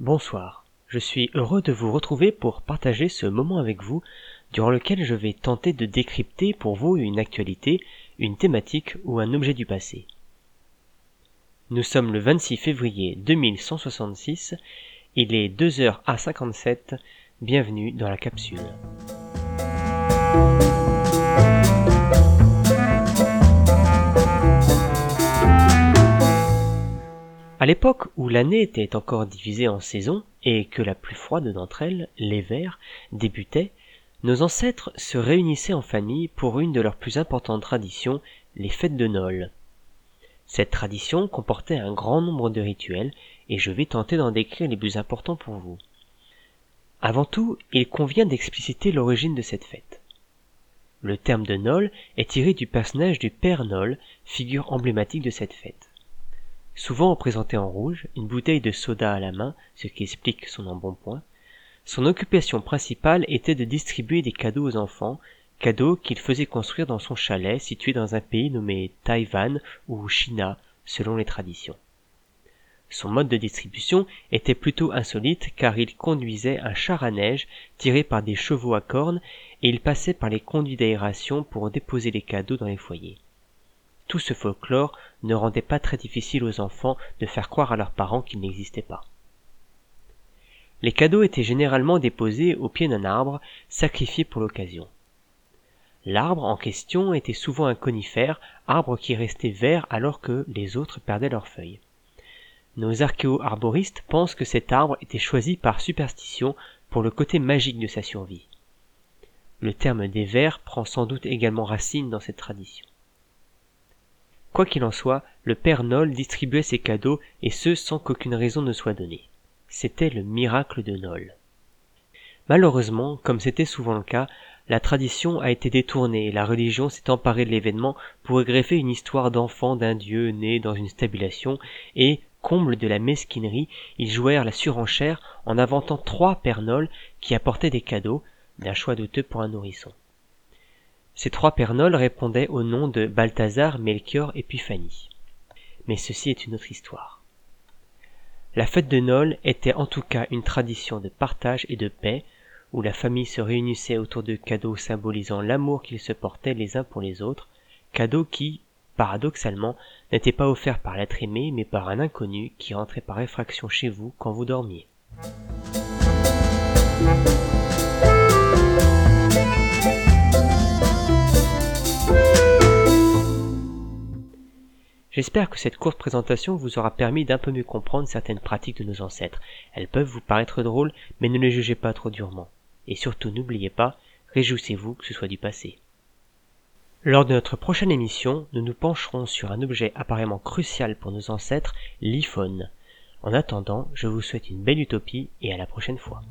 Bonsoir, je suis heureux de vous retrouver pour partager ce moment avec vous durant lequel je vais tenter de décrypter pour vous une actualité, une thématique ou un objet du passé. Nous sommes le 26 février 2166, il est 2h57, bienvenue dans la capsule. À l'époque où l'année était encore divisée en saisons et que la plus froide d'entre elles, l'hiver, débutait, nos ancêtres se réunissaient en famille pour une de leurs plus importantes traditions, les fêtes de Nol. Cette tradition comportait un grand nombre de rituels et je vais tenter d'en décrire les plus importants pour vous. Avant tout, il convient d'expliciter l'origine de cette fête. Le terme de Nol est tiré du personnage du Père Nol, figure emblématique de cette fête. Souvent représenté en rouge, une bouteille de soda à la main, ce qui explique son embonpoint, son occupation principale était de distribuer des cadeaux aux enfants, cadeaux qu'il faisait construire dans son chalet situé dans un pays nommé Taïwan ou China, selon les traditions. Son mode de distribution était plutôt insolite car il conduisait un char à neige tiré par des chevaux à cornes et il passait par les conduits d'aération pour déposer les cadeaux dans les foyers. Tout ce folklore ne rendait pas très difficile aux enfants de faire croire à leurs parents qu'il n'existait pas. Les cadeaux étaient généralement déposés au pied d'un arbre, sacrifié pour l'occasion. L'arbre en question était souvent un conifère, arbre qui restait vert alors que les autres perdaient leurs feuilles. Nos archéo-arboristes pensent que cet arbre était choisi par superstition pour le côté magique de sa survie. Le terme des vers prend sans doute également racine dans cette tradition. Quoi qu'il en soit, le père Nol distribuait ses cadeaux et ce sans qu'aucune raison ne soit donnée. C'était le miracle de Nol. Malheureusement, comme c'était souvent le cas, la tradition a été détournée et la religion s'est emparée de l'événement pour greffer une histoire d'enfant d'un dieu né dans une stabulation et, comble de la mesquinerie, ils jouèrent la surenchère en inventant trois pères Nol qui apportaient des cadeaux, d'un choix douteux pour un nourrisson. Ces trois pernols répondaient au nom de Balthazar, Melchior et Piphanie. Mais ceci est une autre histoire. La fête de Nol était en tout cas une tradition de partage et de paix, où la famille se réunissait autour de cadeaux symbolisant l'amour qu'ils se portaient les uns pour les autres, cadeaux qui, paradoxalement, n'étaient pas offerts par l'être aimé, mais par un inconnu qui rentrait par effraction chez vous quand vous dormiez. J'espère que cette courte présentation vous aura permis d'un peu mieux comprendre certaines pratiques de nos ancêtres. Elles peuvent vous paraître drôles, mais ne les jugez pas trop durement. Et surtout n'oubliez pas, réjouissez-vous que ce soit du passé. Lors de notre prochaine émission, nous nous pencherons sur un objet apparemment crucial pour nos ancêtres, l'iPhone. En attendant, je vous souhaite une belle utopie et à la prochaine fois.